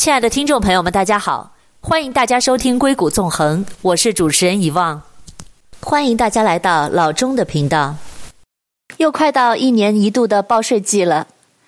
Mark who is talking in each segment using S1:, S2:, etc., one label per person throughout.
S1: 亲爱的听众朋友们，大家好，欢迎大家收听《硅谷纵横》，我是主持人遗忘，欢迎大家来到老钟的频道。又快到一年一度的报税季了，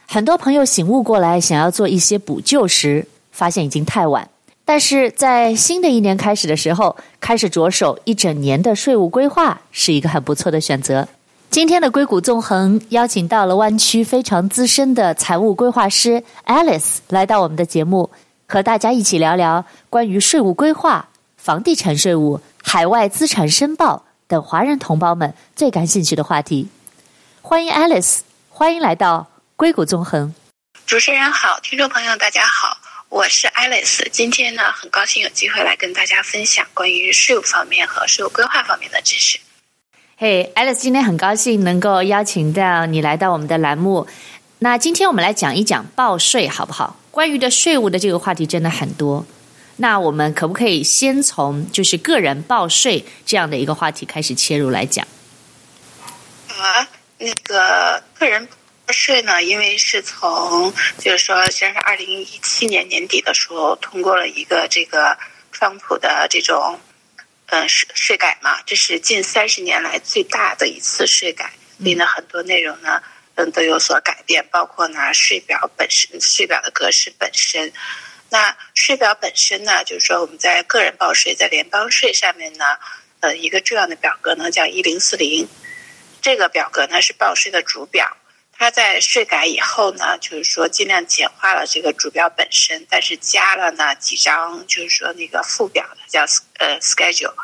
S1: 很多朋友醒悟过来，想要做一些补救时，发现已经太晚。但是在新的一年开始的时候，开始着手一整年的税务规划，是一个很不错的选择。今天的硅谷纵横邀请到了湾区非常资深的财务规划师 Alice 来到我们的节目，和大家一起聊聊关于税务规划、房地产税务、海外资产申报等华人同胞们最感兴趣的话题。欢迎 Alice，欢迎来到硅谷纵横。
S2: 主持人好，听众朋友大家好，我是 Alice。今天呢，很高兴有机会来跟大家分享关于税务方面和税务规划方面的知识。
S1: 嘿、hey，Alice，今天很高兴能够邀请到你来到我们的栏目。那今天我们来讲一讲报税，好不好？关于的税务的这个话题真的很多。那我们可不可以先从就是个人报税这样的一个话题开始切入来讲？
S2: 啊，那个个人报税呢，因为是从就是说，先是二零一七年年底的时候通过了一个这个川普的这种。嗯，税税改嘛，这是近三十年来最大的一次税改，所以呢，很多内容呢，嗯，都有所改变，包括呢，税表本身，税表的格式本身。那税表本身呢，就是说我们在个人报税，在联邦税上面呢，呃，一个重要的表格呢叫一零四零，这个表格呢是报税的主表。它在税改以后呢，就是说尽量简化了这个主表本身，但是加了呢几张，就是说那个附表的叫呃 schedule，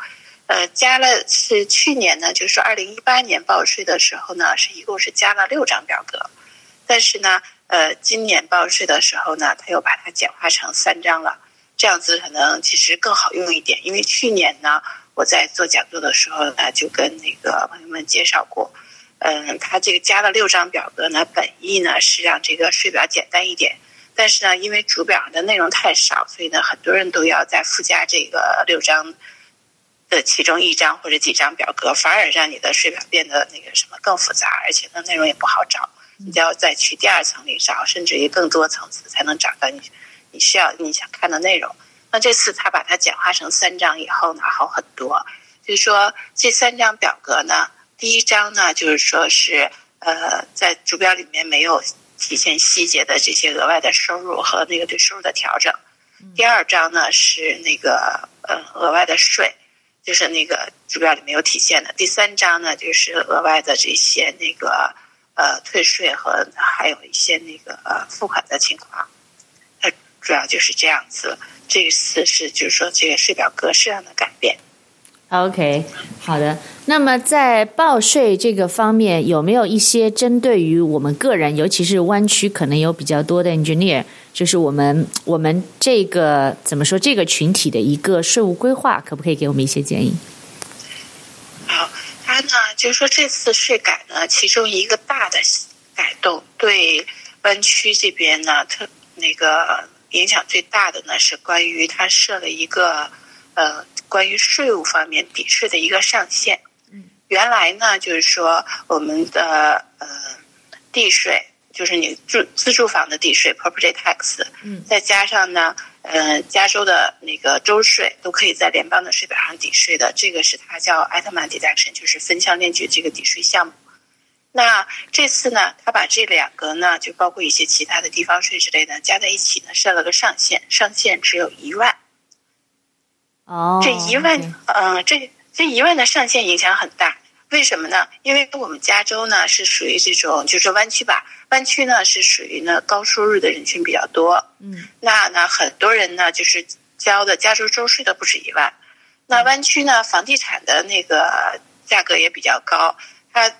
S2: 呃加了是去年呢，就是说二零一八年报税的时候呢，是一共是加了六张表格，但是呢，呃今年报税的时候呢，他又把它简化成三张了，这样子可能其实更好用一点，因为去年呢我在做讲座的时候呢，就跟那个朋友们介绍过。嗯，它这个加了六张表格呢，本意呢是让这个税表简单一点，但是呢，因为主表上的内容太少，所以呢，很多人都要再附加这个六张的其中一张或者几张表格，反而让你的税表变得那个什么更复杂，而且呢，内容也不好找，你就要再去第二层里找，甚至于更多层次才能找到你你需要你想看的内容。那这次他把它简化成三张以后呢，好很多，就是说这三张表格呢。第一章呢，就是说是呃，在主表里面没有体现细节的这些额外的收入和那个对收入的调整。第二章呢是那个呃额外的税，就是那个主表里面有体现的。第三章呢就是额外的这些那个呃退税和还有一些那个呃付款的情况。呃，主要就是这样子。这一次是就是说这个税表格式上的改变。
S1: OK，好的。那么在报税这个方面，有没有一些针对于我们个人，尤其是湾区可能有比较多的 engineer，就是我们我们这个怎么说这个群体的一个税务规划，可不可以给我们一些建议？
S2: 好，他呢就是说这次税改呢，其中一个大的改动，对湾区这边呢特那个影响最大的呢，是关于他设了一个呃。关于税务方面抵税的一个上限，原来呢就是说我们的呃地税，就是你住自住房的地税 （property tax），嗯再加上呢呃加州的那个州税，都可以在联邦的税表上抵税的。这个是它叫 Item Deduction，就是分项列举这个抵税项目。那这次呢，他把这两个呢，就包括一些其他的地方税之类的加在一起呢，设了个上限，上限只有一万。
S1: 哦，
S2: 这一万，嗯，这这一万的上限影响很大，为什么呢？因为我们加州呢是属于这种，就是湾区吧，湾区呢是属于呢高收入的人群比较多，嗯，那呢很多人呢就是交的加州州税的不止一万，那湾区呢房地产的那个价格也比较高，它。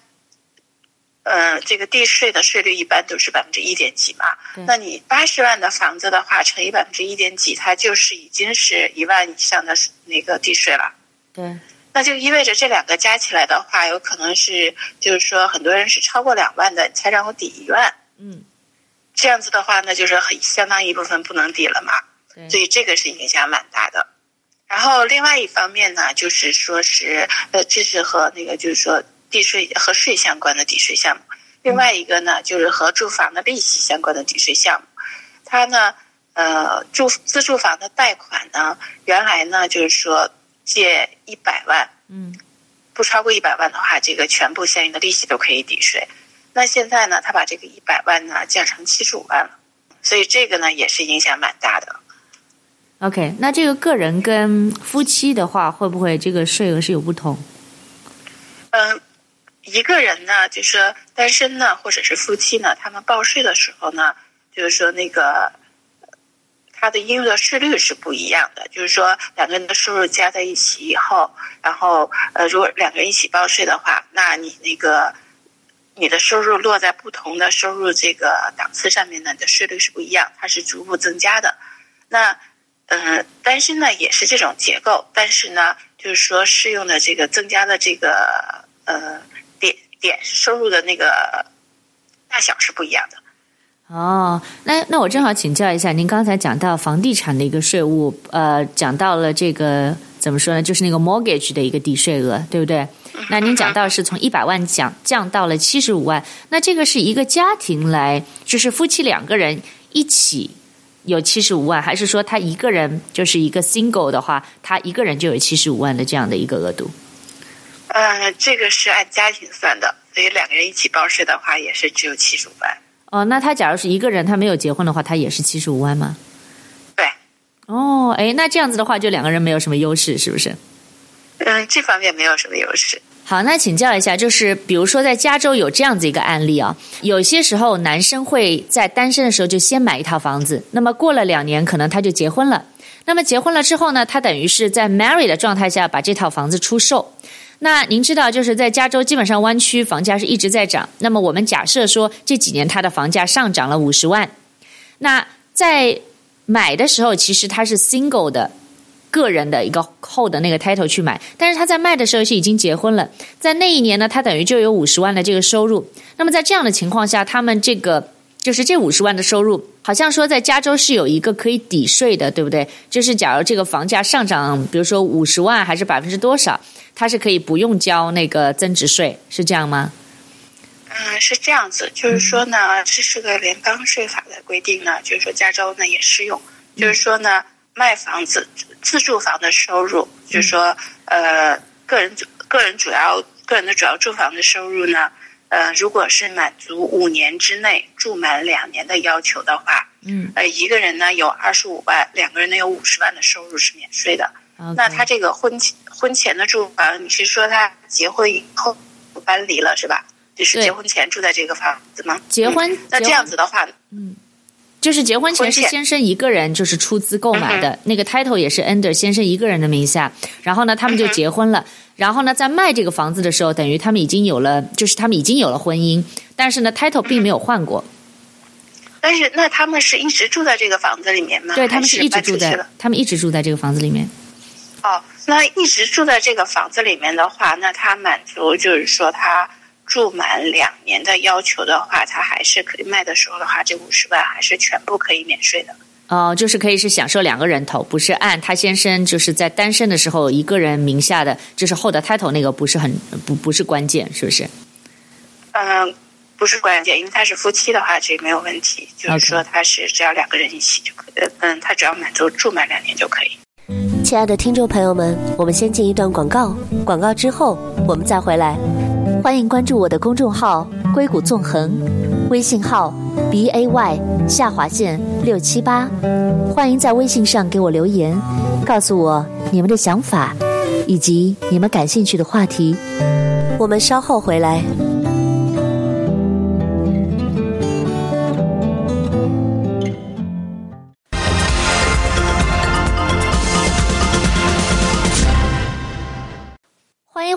S2: 嗯，这个地税的税率一般都是百分之一点几嘛。那你八十万的房子的话，乘以百分之一点几，它就是已经是一万以上的那个地税了。
S1: 对，
S2: 那就意味着这两个加起来的话，有可能是就是说很多人是超过两万的，你才让我抵一万。嗯，这样子的话，那就是很相当一部分不能抵了嘛。对，所以这个是影响蛮大的。然后另外一方面呢，就是说是呃，这是和那个就是说。地税和税相关的抵税项目，另外一个呢，就是和住房的利息相关的抵税项目。它呢，呃住自住房的贷款呢，原来呢就是说借一百万，嗯，不超过一百万的话，这个全部相应的利息都可以抵税。那现在呢，他把这个一百万呢降成七十五万了，所以这个呢也是影响蛮大的。
S1: OK，那这个个人跟夫妻的话，会不会这个税额是有不同？
S2: 嗯，一个人呢，就是说单身呢，或者是夫妻呢，他们报税的时候呢，就是说那个他的应用的税率是不一样的。就是说两个人的收入加在一起以后，然后呃，如果两个人一起报税的话，那你那个你的收入落在不同的收入这个档次上面呢，你的税率是不一样，它是逐步增加的。那嗯，单身呢也是这种结构，但是呢，就是说适用的这个增加的这个呃点点收入的那个大小是不一样的。
S1: 哦，那那我正好请教一下，您刚才讲到房地产的一个税务，呃，讲到了这个怎么说呢？就是那个 mortgage 的一个抵税额，对不对？那您讲到是从一百万降降到了七十五万，那这个是一个家庭来，就是夫妻两个人一起。有七十五万，还是说他一个人就是一个 single 的话，他一个人就有七十五万的这样的一个额度？
S2: 呃，这个是按家庭算的，所以两个人一起报税的话，也是只有七十五万。
S1: 哦，那他假如是一个人，他没有结婚的话，他也是七十五万吗？
S2: 对。
S1: 哦，哎，那这样子的话，就两个人没有什么优势，是不是？
S2: 嗯，这方面没有什么优势。
S1: 好，那请教一下，就是比如说在加州有这样子一个案例啊，有些时候男生会在单身的时候就先买一套房子，那么过了两年，可能他就结婚了。那么结婚了之后呢，他等于是在 marry 的状态下把这套房子出售。那您知道，就是在加州基本上湾区房价是一直在涨。那么我们假设说这几年它的房价上涨了五十万，那在买的时候其实它是 single 的。个人的一个后的那个 title 去买，但是他在卖的时候是已经结婚了，在那一年呢，他等于就有五十万的这个收入。那么在这样的情况下，他们这个就是这五十万的收入，好像说在加州是有一个可以抵税的，对不对？就是假如这个房价上涨，比如说五十万还是百分之多少，它是可以不用交那个增值税，是这样吗？
S2: 嗯，是这样子，就是说呢，这是个联邦税法的规定呢，就是说加州呢也适用，就是说呢。卖房子自住房的收入，就是说，呃，个人个人主要个人的主要住房的收入呢，呃，如果是满足五年之内住满两年的要求的话，嗯，呃，一个人呢有二十五万，两个人呢有五十万的收入是免税的。那他这个婚前婚前的住房，你是说他结婚以后搬离了是吧？就是结婚前住在这个房子吗？
S1: 结婚，
S2: 嗯，那这样子的话，
S1: 嗯。就是结婚前是先生一个人就是出资购买的，那个 title 也是 under 先生一个人的名下，然后呢，他们就结婚了，然后呢，在卖这个房子的时候，等于他们已经有了，就是他们已经有了婚姻，但是呢，title 并没有换过。
S2: 但是那他们是一直住在这个房子里面吗？
S1: 对，他们是一直住在，他们一直住在这个房子里面。
S2: 哦，那一直住在这个房子里面的话，那他满足就是说他。住满两年的要求的话，他还是可以卖的时候的话，这五十万还是全部可以免税的。
S1: 哦，就是可以是享受两个人头，不是按他先生就是在单身的时候一个人名下的，就是后的 title 那个不是很不不是关键，是不是？
S2: 嗯，不是关键，因为他是夫妻的话，这没有问题。就是说他是只要两个人一起就可以。嗯，他只要满足住满两年就可以。
S1: 亲爱的听众朋友们，我们先进一段广告，广告之后我们再回来。欢迎关注我的公众号“硅谷纵横”，微信号 b a y 下划线六七八。欢迎在微信上给我留言，告诉我你们的想法以及你们感兴趣的话题。我们稍后回来。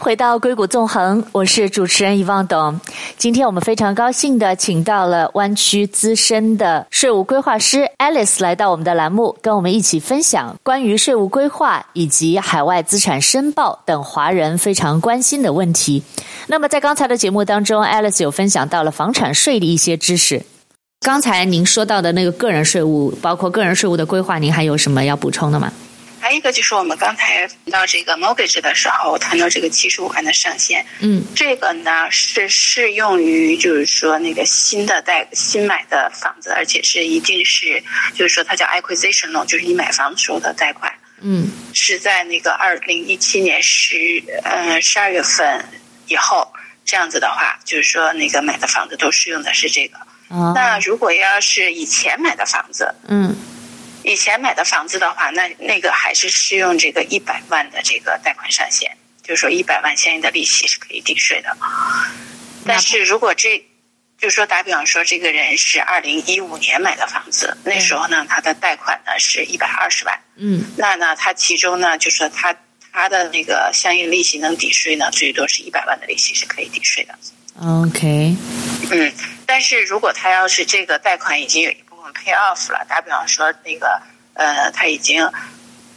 S1: 回到硅谷纵横，我是主持人遗忘董。今天我们非常高兴的请到了湾区资深的税务规划师 Alice 来到我们的栏目，跟我们一起分享关于税务规划以及海外资产申报等华人非常关心的问题。那么在刚才的节目当中，Alice 有分享到了房产税的一些知识。刚才您说到的那个个人税务，包括个人税务的规划，您还有什么要补充的吗？
S2: 还有一个就是我们刚才谈到这个 mortgage 的时候，谈到这个七十五万的上限，
S1: 嗯，
S2: 这个呢是适用于就是说那个新的贷新买的房子，而且是一定是就是说它叫 acquisition loan，就是你买房时候的贷款，
S1: 嗯，
S2: 是在那个二零一七年十呃十二月份以后，这样子的话，就是说那个买的房子都适用的是这个。
S1: 哦，
S2: 那如果要是以前买的房子，
S1: 嗯。
S2: 以前买的房子的话，那那个还是适用这个一百万的这个贷款上限，就是说一百万相应的利息是可以抵税的。但是如果这，就是说打比方说，这个人是二零一五年买的房子，那时候呢，他的贷款呢是一百二十万，
S1: 嗯，
S2: 那呢，他其中呢，就是说他他的那个相应利息能抵税呢，最多是一百万的利息是可以抵税的。
S1: OK，
S2: 嗯，但是如果他要是这个贷款已经有。Pay off 了，打比方说那个呃，他已经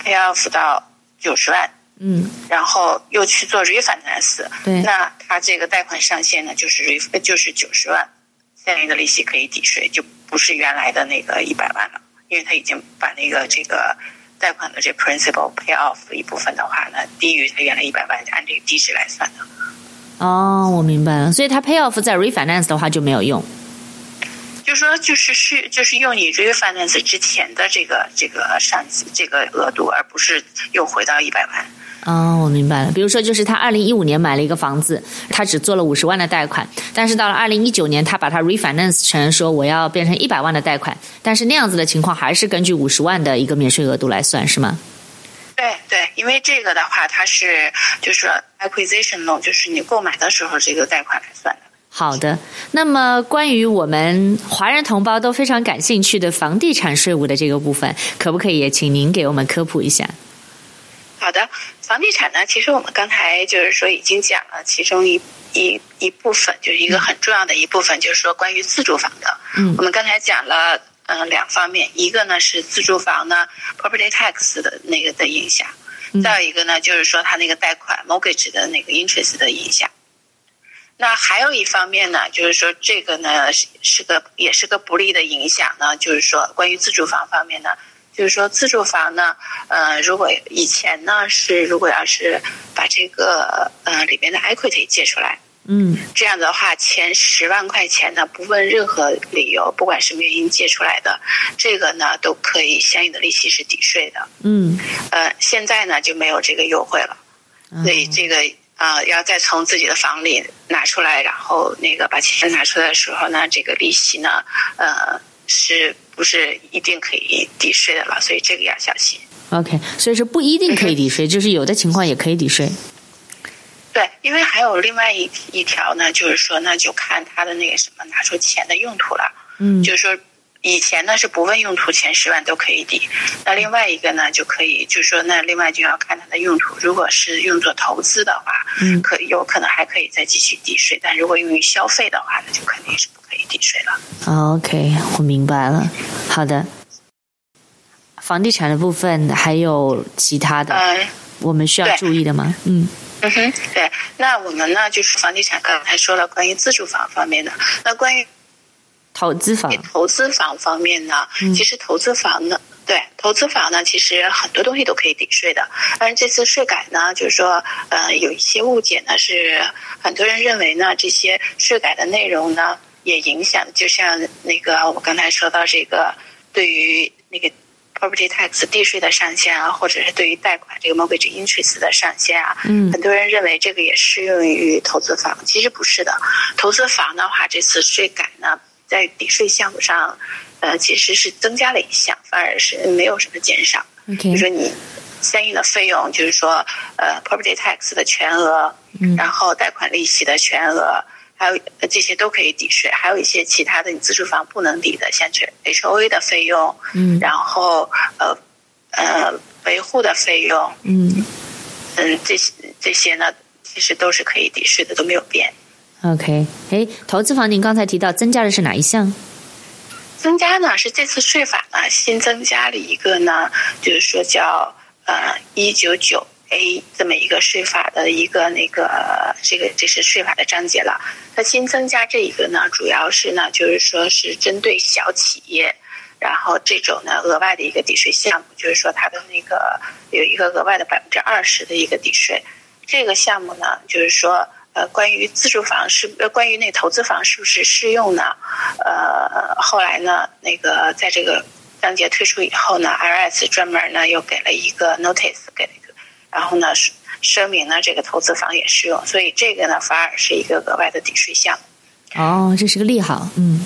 S2: pay off 到九十万，
S1: 嗯，
S2: 然后又去做 refinance，
S1: 对，
S2: 那他这个贷款上限呢，就是 re 就是九十万，现在的利息可以抵税，就不是原来的那个一百万了，因为他已经把那个这个贷款的这 principal pay off 一部分的话呢，低于他原来一百万，按这个低值来算的。
S1: 哦，我明白了，所以他 pay off 在 refinance 的话就没有用。
S2: 就是说，就是是，就是用你 refinance 之前的这个这个上这个额度，而不是又回到一百万。
S1: 哦，我明白了。比如说，就是他二零一五年买了一个房子，他只做了五十万的贷款，但是到了二零一九年，他把它 refinance 成说我要变成一百万的贷款，但是那样子的情况还是根据五十万的一个免税额度来算，是吗？
S2: 对对，因为这个的话，它是就是 acquisition loan，就是你购买的时候这个贷款来算的。
S1: 好的，那么关于我们华人同胞都非常感兴趣的房地产税务的这个部分，可不可以也请您给我们科普一下？
S2: 好的，房地产呢，其实我们刚才就是说已经讲了其中一一一部分，就是一个很重要的一部分，就是说关于自住房的。
S1: 嗯，
S2: 我们刚才讲了嗯、呃、两方面，一个呢是自住房呢 property tax 的那个的影响，再有一个呢就是说它那个贷款 mortgage 的那个 interest 的影响。那还有一方面呢，就是说这个呢是是个也是个不利的影响呢，就是说关于自住房方面呢，就是说自住房呢，呃，如果以前呢是如果要是把这个呃里面的 equity 借出来，
S1: 嗯，
S2: 这样的话前十万块钱呢不问任何理由，不管什么原因借出来的，这个呢都可以相应的利息是抵税的，
S1: 嗯，
S2: 呃，现在呢就没有这个优惠了，所以这个。啊、呃，要再从自己的房里拿出来，然后那个把钱拿出来的时候呢，这个利息呢，呃，是不是一定可以抵税的了？所以这个要小心。
S1: OK，所以说不一定可以抵税，就是有的情况也可以抵税。
S2: 对，因为还有另外一一条呢，就是说，那就看他的那个什么拿出钱的用途了。
S1: 嗯，
S2: 就是说。以前呢是不问用途，前十万都可以抵。那另外一个呢就可以，就是说，那另外就要看它的用途。如果是用作投资的话，
S1: 嗯，
S2: 可有可能还可以再继续抵税。但如果用于消费的话，那就肯定是不可以抵税了。
S1: OK，我明白了。好的，房地产的部分还有其他的，
S2: 嗯，
S1: 我们需要注意的吗？嗯
S2: 嗯哼，对。那我们呢就是房地产刚才说了关于自住房方面的，那关于。
S1: 投资房，
S2: 投资房方面呢，其实投资房呢，嗯、对投资房呢，其实很多东西都可以抵税的。但是这次税改呢，就是说，呃，有一些误解呢，是很多人认为呢，这些税改的内容呢，也影响，就像那个我刚才说到这个，对于那个 property tax 地税的上限啊，或者是对于贷款这个 mortgage interest 的上限啊，
S1: 嗯，
S2: 很多人认为这个也适用于投资房，其实不是的。投资房的话，这次税改呢。在抵税项目上，呃，其实是增加了一项，反而是没有什么减少。
S1: Okay.
S2: 就是说你相应的费用，就是说，呃，property tax 的全额，
S1: 嗯，
S2: 然后贷款利息的全额，还有这些都可以抵税。还有一些其他的你自住房不能抵的，像是 HOA 的费用，
S1: 嗯，
S2: 然后呃呃维护的费用，
S1: 嗯
S2: 嗯，这些这些呢，其实都是可以抵税的，都没有变。
S1: OK，哎，投资房您刚才提到增加的是哪一项？
S2: 增加呢是这次税法呢新增加了一个呢，就是说叫呃一九九 A 这么一个税法的一个那个这个这是税法的章节了。它新增加这一个呢，主要是呢就是说是针对小企业，然后这种呢额外的一个抵税项目，就是说它的那个有一个额外的百分之二十的一个抵税。这个项目呢，就是说呃，关于自住房是呃，关于那投资房是不是适用呢？呃，后来呢，那个在这个章节推出以后呢，IRS 专门呢又给了一个 notice 给了一个，然后呢声明呢这个投资房也适用，所以这个呢反而是一个额外的抵税项。
S1: 哦，这是个利好，嗯。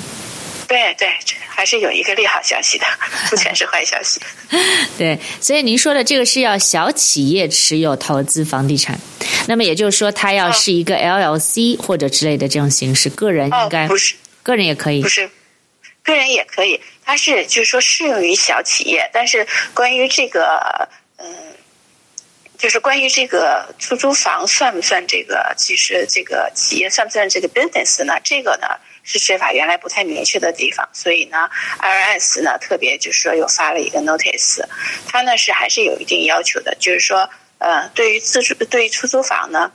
S2: 对对，还是有一个利好消息的，不全是坏消息。
S1: 对，所以您说的这个是要小企业持有投资房地产，那么也就是说，它要是一个 LLC 或者之类的这种形式，个人应该、
S2: 哦、不是，
S1: 个人也可以，
S2: 不是，个人也可以。它是就是说适用于小企业，但是关于这个，嗯，就是关于这个出租房算不算这个，其实这个企业算不算这个 business 呢？这个呢？是税法原来不太明确的地方，所以呢，IRS 呢特别就是说又发了一个 notice，它呢是还是有一定要求的，就是说，呃，对于自住对于出租房呢，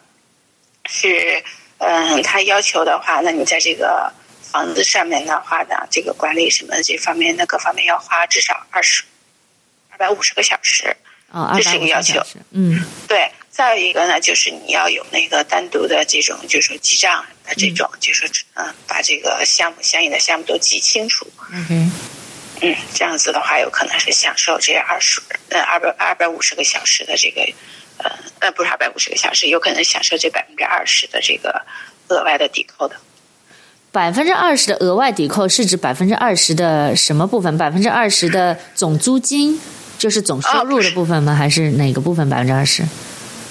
S2: 是，嗯、呃，它要求的话，那你在这个房子上面的话呢，这个管理什么这方面的各方面要花至少二十二百五十个小时，
S1: 哦，
S2: 这是一个要求，
S1: 嗯，
S2: 对。再有一个呢，就是你要有那个单独的这种，就是说记账的这种，嗯、就是嗯，把这个项目相应的项目都记清楚。
S1: 嗯
S2: 嗯，这样子的话，有可能是享受这二十呃二百二百五十个小时的这个呃呃不是二百五十个小时，有可能享受这百分之二十的这个额外的抵扣的。
S1: 百分之二十的额外抵扣是指百分之二十的什么部分？百分之二十的总租金就是总收入的部分吗？哦、还是哪个部分百分之二十？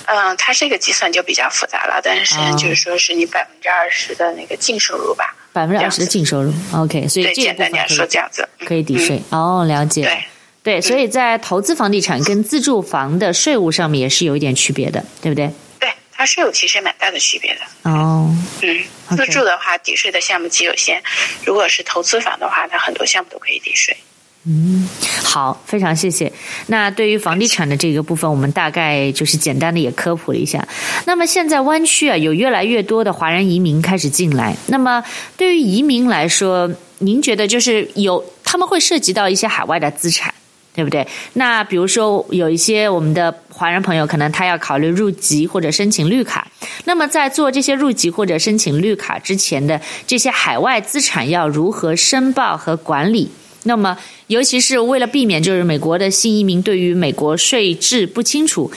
S2: 嗯，它这个计算就比较复杂了，但是就是说是你百分之二十的那个净收入吧，
S1: 百分之二十的净收入，OK，所以这
S2: 简单点说这样子
S1: 可以抵税、嗯、哦，了解，
S2: 对。
S1: 对，所以在投资房地产跟自住房的税务上面也是有一点区别的，对不对？
S2: 对，它税务其实蛮大的区别的
S1: 哦，
S2: 嗯，自住的话抵税的项目极有限，如果是投资房的话，它很多项目都可以抵税。
S1: 嗯，好，非常谢谢。那对于房地产的这个部分，我们大概就是简单的也科普了一下。那么现在湾区啊，有越来越多的华人移民开始进来。那么对于移民来说，您觉得就是有他们会涉及到一些海外的资产，对不对？那比如说有一些我们的华人朋友，可能他要考虑入籍或者申请绿卡。那么在做这些入籍或者申请绿卡之前的这些海外资产要如何申报和管理？那么，尤其是为了避免，就是美国的新移民对于美国税制不清楚，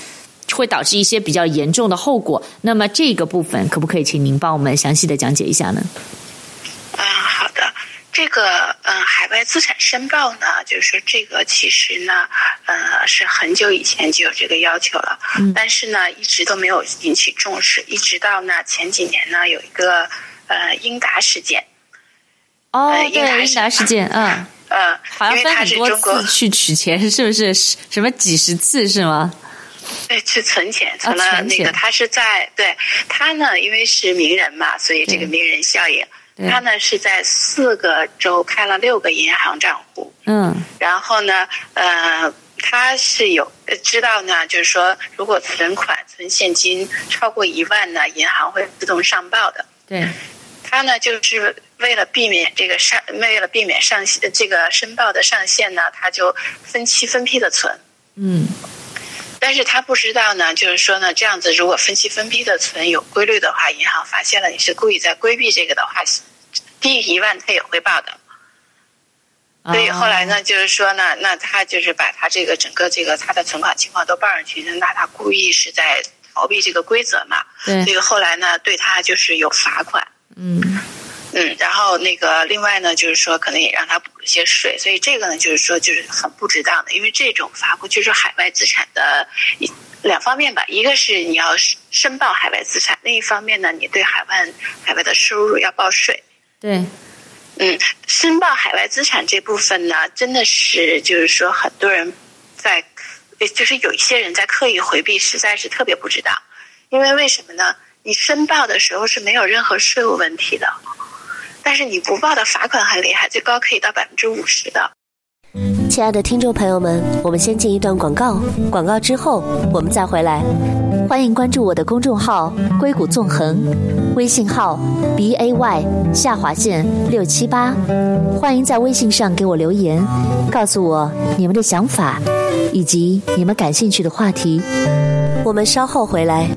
S1: 会导致一些比较严重的后果。那么这个部分，可不可以请您帮我们详细的讲解一下呢？
S2: 啊，好的。这个，嗯，海外资产申报呢，就是说这个其实呢，呃，是很久以前就有这个要求了，嗯，但是呢，一直都没有引起重视，一直到呢前几年呢，有一个呃英达事件。
S1: 哦，对，英达事件，嗯。
S2: 嗯，
S1: 好像分很多次去取钱，是不是？什么几十次是吗？
S2: 对，去存钱，存了那个。他是在对他呢，因为是名人嘛，所以这个名人效应。他呢是在四个州开了六个银行账户。嗯。然后呢，呃，他是有知道呢，就是说，如果存款存现金超过一万呢，银行会自动上报的。
S1: 对。
S2: 他呢，就是为了避免这个上，为了避免上限，这个申报的上限呢，他就分期分批的存。
S1: 嗯，
S2: 但是他不知道呢，就是说呢，这样子如果分期分批的存有规律的话，银行发现了你是故意在规避这个的话，低于一万他也会报的。所以后来呢，就是说呢，那他就是把他这个整个这个他的存款情况都报上去，那他故意是在逃避这个规则嘛。
S1: 对。
S2: 所以后来呢，对他就是有罚款。
S1: 嗯
S2: 嗯，然后那个另外呢，就是说可能也让他补一些税，所以这个呢，就是说就是很不值当的，因为这种罚款就是海外资产的两方面吧，一个是你要申报海外资产，另一方面呢，你对海外海外的收入要报税。
S1: 对，
S2: 嗯，申报海外资产这部分呢，真的是就是说很多人在，就是有一些人在刻意回避，实在是特别不值当，因为为什么呢？你申报的时候是没有任何税务问题的，但是你不报的罚款很厉害，最高可以到百分之五十的。
S1: 亲爱的听众朋友们，我们先进一段广告，广告之后我们再回来。欢迎关注我的公众号“硅谷纵横”，微信号 b a y 下划线六七八。欢迎在微信上给我留言，告诉我你们的想法以及你们感兴趣的话题。我们稍后回来。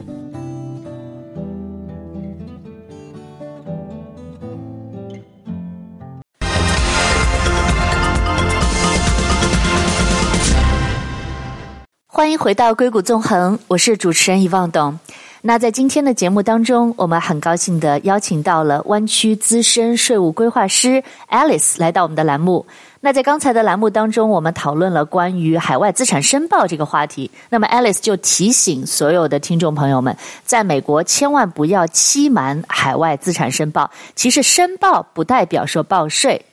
S1: 欢迎回到硅谷纵横，我是主持人遗忘董。那在今天的节目当中，我们很高兴地邀请到了湾区资深税务规划师 Alice 来到我们的栏目。那在刚才的栏目当中，我们讨论了关于海外资产申报这个话题。那么 Alice 就提醒所有的听众朋友们，在美国千万不要欺瞒海外资产申报。其实申报不代表说报税。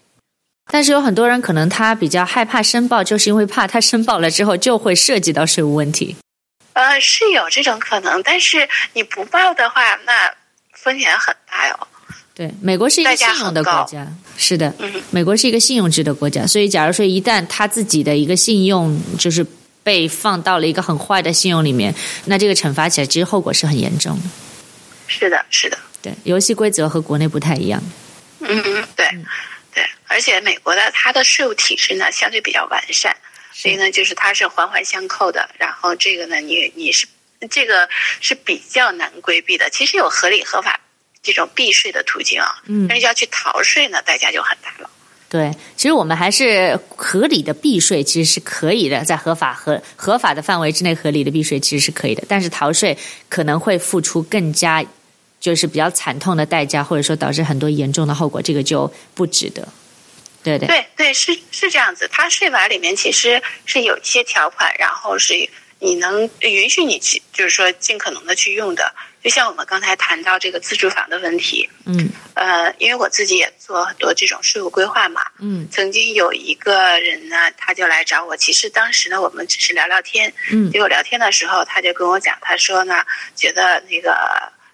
S1: 但是有很多人可能他比较害怕申报，就是因为怕他申报了之后就会涉及到税务问题。
S2: 呃，是有这种可能，但是你不报的话，那风险很大哟。
S1: 对，美国是一个信用的国家，是的，嗯，美国是一个信用制的国家，所以假如说一旦他自己的一个信用就是被放到了一个很坏的信用里面，那这个惩罚起来其实后果是很严重的。
S2: 是的，是的，
S1: 对，游戏规则和国内不太一样。
S2: 嗯嗯，对。嗯对，而且美国的它的税务体制呢相对比较完善，所以呢就是它是环环相扣的。然后这个呢，你你是这个是比较难规避的。其实有合理合法这种避税的途径啊，嗯，但是要去逃税呢，代价就很大了。
S1: 对，其实我们还是合理的避税，其实是可以的，在合法合合法的范围之内，合理的避税其实是可以的。但是逃税可能会付出更加。就是比较惨痛的代价，或者说导致很多严重的后果，这个就不值得。对对
S2: 对对，是是这样子。它税法里面其实是有一些条款，然后是你能允许你去，就是说尽可能的去用的。就像我们刚才谈到这个自住房的问题，嗯，呃，因为我自己也做很多这种税务规划嘛，嗯，曾经有一个人呢，他就来找我，其实当时呢，我们只是聊聊天，嗯，结果聊天的时候，他就跟我讲，他说呢，觉得那个。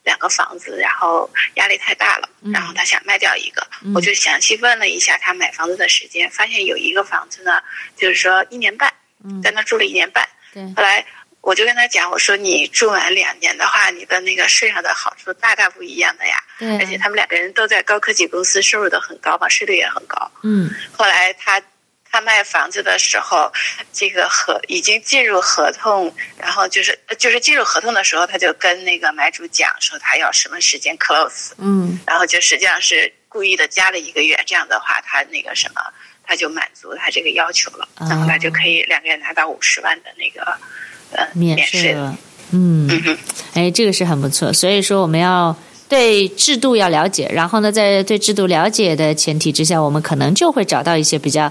S2: 两个房子，然后压力太大了，然后他想卖掉一个，嗯、我就详细问了一下他买房子的时间，发现有一个房子呢，就是说一年半，在那住了一年半。嗯，后来我就跟他讲，我说你住满两年的话，你的那个税上的好处大大不一样的呀。而且他们两个人都在高科技公司，收入都很高嘛，税率也很高。嗯，后来他。他卖房子的时候，这个合已经进入合同，然后就是就是进入合同的时候，他就跟那个买主讲说他要什么时间 close，嗯，然后就实际上是故意的加了一个月，这样的话他那个什么他就满足他这个要求了，然后他就可以两个人拿到五十万的那个呃免税了，
S1: 嗯嗯，哎，这个是很不错，所以说我们要对制度要了解，然后呢，在对制度了解的前提之下，我们可能就会找到一些比较。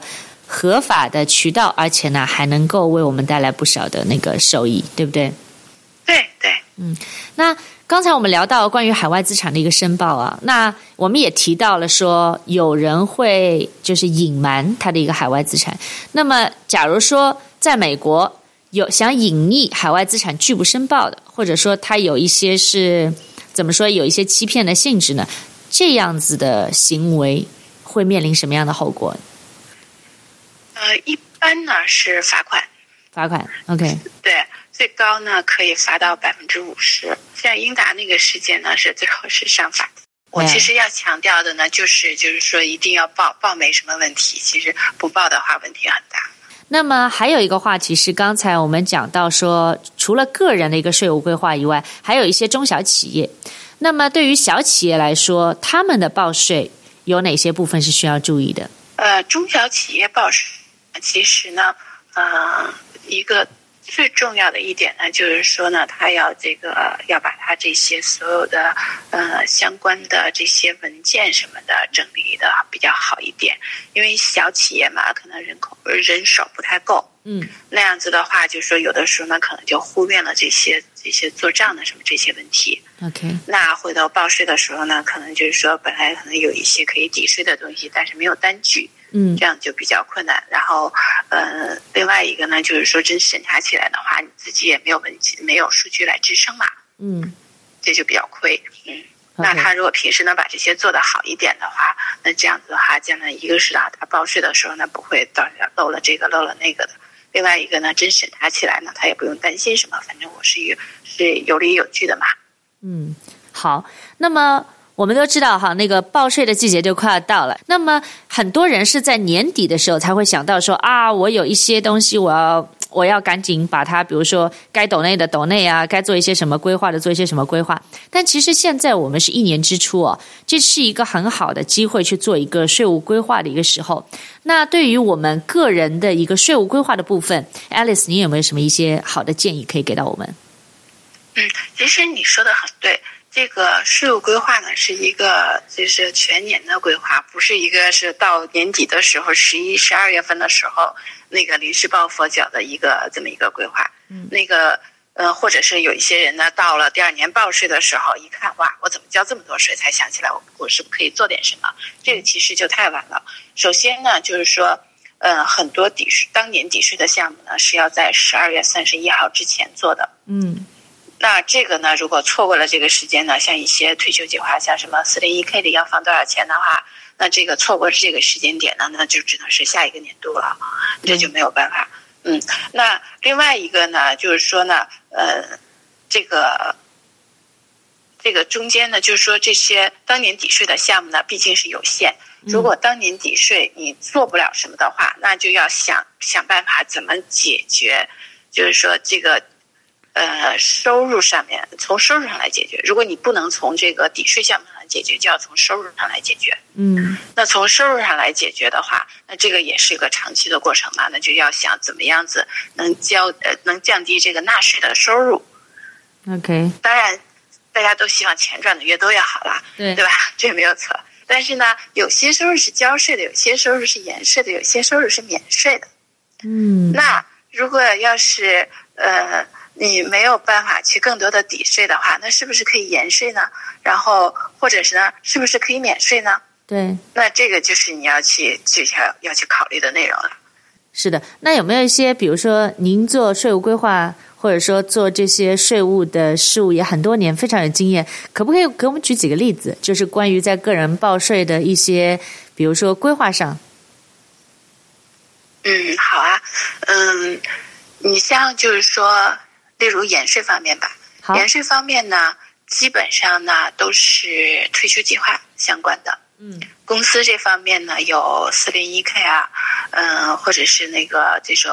S1: 合法的渠道，而且呢，还能够为我们带来不少的那个收益，对不对？
S2: 对对，
S1: 嗯。那刚才我们聊到关于海外资产的一个申报啊，那我们也提到了说，有人会就是隐瞒他的一个海外资产。那么，假如说在美国有想隐匿海外资产拒不申报的，或者说他有一些是怎么说，有一些欺骗的性质呢？这样子的行为会面临什么样的后果？
S2: 呃，一般呢是罚款，
S1: 罚款，OK，
S2: 对，最高呢可以罚到百分之五十。像英达那个事件呢，是最后是上法庭。我其实要强调的呢，就是就是说一定要报，报没什么问题。其实不报的话，问题很大。
S1: 那么还有一个话题是，刚才我们讲到说，除了个人的一个税务规划以外，还有一些中小企业。那么对于小企业来说，他们的报税有哪些部分是需要注意的？
S2: 呃，中小企业报税。其实呢，呃，一个最重要的一点呢，就是说呢，他要这个要把他这些所有的呃相关的这些文件什么的整理的比较好一点，因为小企业嘛，可能人口人手不太够，嗯，那样子的话，就是说有的时候呢，可能就忽略了这些这些做账的什么这些问题。OK，那回头报税的时候呢，可能就是说本来可能有一些可以抵税的东西，但是没有单据。嗯，这样就比较困难。然后，呃，另外一个呢，就是说真审查起来的话，你自己也没有问题，没有数据来支撑嘛。嗯，这就比较亏。嗯那他如果平时能把这些做得好一点的话，那这样子的话，将来一个是啊，他报税的时候呢，不会到漏了这个漏了那个的。另外一个呢，真审查起来呢，他也不用担心什么，反正我是有是有理有据的嘛。
S1: 嗯，好，那么。我们都知道哈，那个报税的季节就快要到了。那么很多人是在年底的时候才会想到说啊，我有一些东西我要 我要赶紧把它，比如说该抖内的抖内啊，该做一些什么规划的做一些什么规划。但其实现在我们是一年之初哦，这是一个很好的机会去做一个税务规划的一个时候。那对于我们个人的一个税务规划的部分，Alice，你有没有什么一些好的建议可以给到我们？
S2: 嗯，其实你说的很对。这个税务规划呢，是一个就是全年的规划，不是一个是到年底的时候，十一、十二月份的时候那个临时抱佛脚的一个这么一个规划。嗯，那个呃，或者是有一些人呢，到了第二年报税的时候，一看哇，我怎么交这么多税？才想起来我我是不是可以做点什么？这个其实就太晚了。首先呢，就是说，呃，很多抵税当年抵税的项目呢，是要在十二月三十一号之前做的。嗯。那这个呢，如果错过了这个时间呢，像一些退休计划，像什么四零一 K 里要放多少钱的话，那这个错过这个时间点呢，那就只能是下一个年度了，这就没有办法。嗯，那另外一个呢，就是说呢，呃，这个这个中间呢，就是说这些当年抵税的项目呢，毕竟是有限。如果当年抵税你做不了什么的话，那就要想想办法怎么解决，就是说这个。呃，收入上面从收入上来解决。如果你不能从这个抵税项目上解决，就要从收入上来解决。嗯，那从收入上来解决的话，那这个也是一个长期的过程嘛。那就要想怎么样子能交呃能降低这个纳税的收入。OK，当然大家都希望钱赚的越多越好啦，对对吧？这没有错。但是呢，有些收入是交税的，有些收入是延税的，有些收入是免税的。嗯，那如果要是呃。你没有办法去更多的抵税的话，那是不是可以延税呢？然后或者是呢，是不是可以免税呢？对，那这个就是你要去去要要去考虑的内容了。
S1: 是的，那有没有一些，比如说您做税务规划，或者说做这些税务的事务也很多年，非常有经验，可不可以给我们举几个例子？就是关于在个人报税的一些，比如说规划上。
S2: 嗯，好啊，嗯，你像就是说。例如延税方面吧，延税方面呢，基本上呢都是退休计划相关的。嗯，公司这方面呢有四零一 K 啊，嗯，或者是那个这种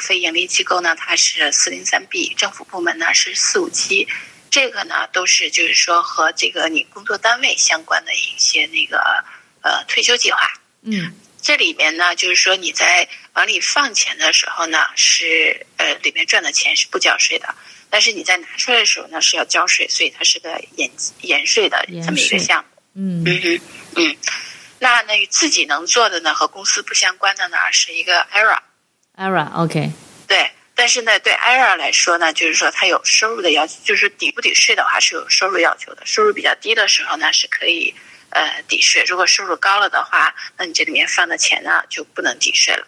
S2: 非盈利机构呢，它是四零三 B，政府部门呢是四五七，这个呢都是就是说和这个你工作单位相关的一些那个呃退休计划。嗯。这里面呢，就是说你在往里放钱的时候呢，是呃里面赚的钱是不交税的，但是你在拿出来的时候呢是要交税，所以它是个延延税的这么一个项目。嗯嗯嗯，那那自己能做的呢和公司不相关的呢是一个 IRA。
S1: IRA OK。
S2: 对，但是呢对 IRA 来说呢，就是说它有收入的要求，就是抵不抵税的话是有收入要求的，收入比较低的时候呢是可以。呃，抵税。如果收入高了的话，那你这里面放的钱呢就不能抵税了。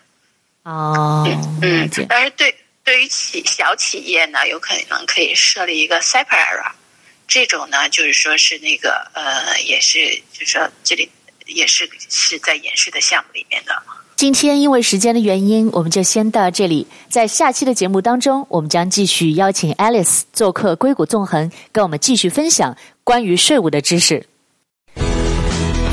S2: 哦，嗯，但是对对于企小企业呢，有可能可以设立一个 SEPA IRA，这种呢就是说是那个呃，也是就是说这里也是是在延税的项目里面的。
S1: 今天因为时间的原因，我们就先到这里。在下期的节目当中，我们将继续邀请 Alice 做客硅谷纵横，跟我们继续分享关于税务的知识。